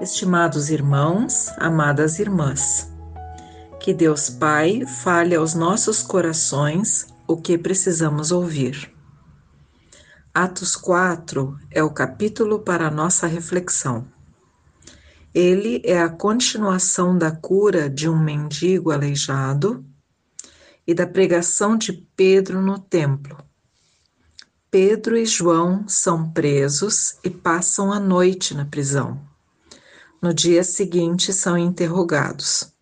Estimados irmãos, amadas irmãs, que Deus Pai fale aos nossos corações o que precisamos ouvir. Atos 4 é o capítulo para a nossa reflexão. Ele é a continuação da cura de um mendigo aleijado e da pregação de Pedro no templo. Pedro e João são presos e passam a noite na prisão. No dia seguinte são interrogados.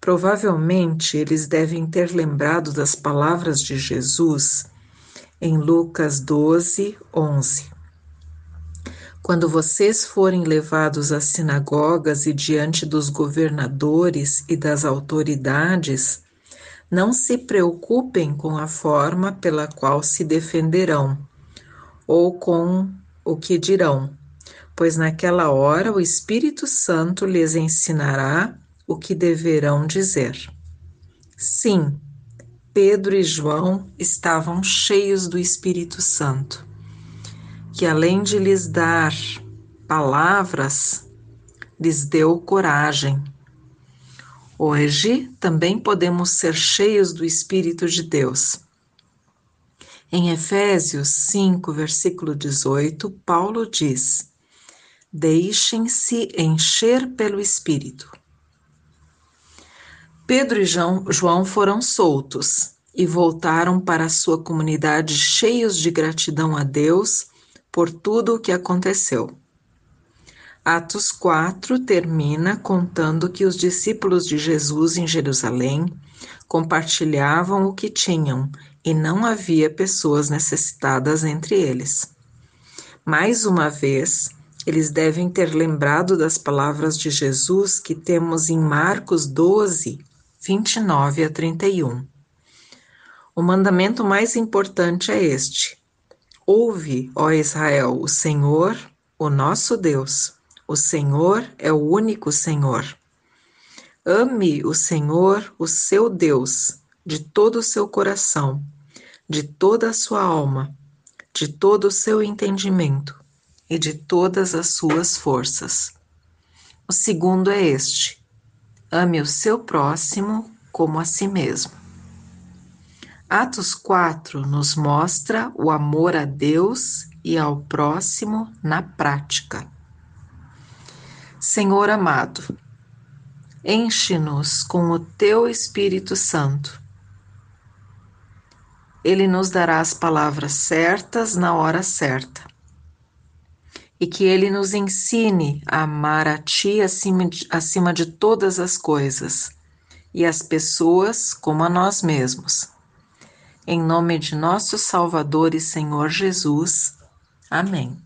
Provavelmente eles devem ter lembrado das palavras de Jesus em Lucas 12, 11. Quando vocês forem levados às sinagogas e diante dos governadores e das autoridades, não se preocupem com a forma pela qual se defenderão ou com o que dirão pois naquela hora o Espírito Santo lhes ensinará o que deverão dizer. Sim, Pedro e João estavam cheios do Espírito Santo, que além de lhes dar palavras, lhes deu coragem. Hoje também podemos ser cheios do Espírito de Deus. Em Efésios 5, versículo 18, Paulo diz: Deixem-se encher pelo Espírito. Pedro e João foram soltos e voltaram para sua comunidade cheios de gratidão a Deus por tudo o que aconteceu. Atos 4 termina contando que os discípulos de Jesus em Jerusalém compartilhavam o que tinham e não havia pessoas necessitadas entre eles. Mais uma vez, eles devem ter lembrado das palavras de Jesus que temos em Marcos 12, 29 a 31. O mandamento mais importante é este: Ouve, ó Israel, o Senhor, o nosso Deus. O Senhor é o único Senhor. Ame o Senhor, o seu Deus, de todo o seu coração, de toda a sua alma, de todo o seu entendimento e de todas as suas forças. O segundo é este: ame o seu próximo como a si mesmo. Atos 4 nos mostra o amor a Deus e ao próximo na prática. Senhor amado, enche-nos com o teu Espírito Santo. Ele nos dará as palavras certas na hora certa e que Ele nos ensine a amar a Ti acima de, acima de todas as coisas e as pessoas como a nós mesmos. Em nome de nosso Salvador e Senhor Jesus. Amém.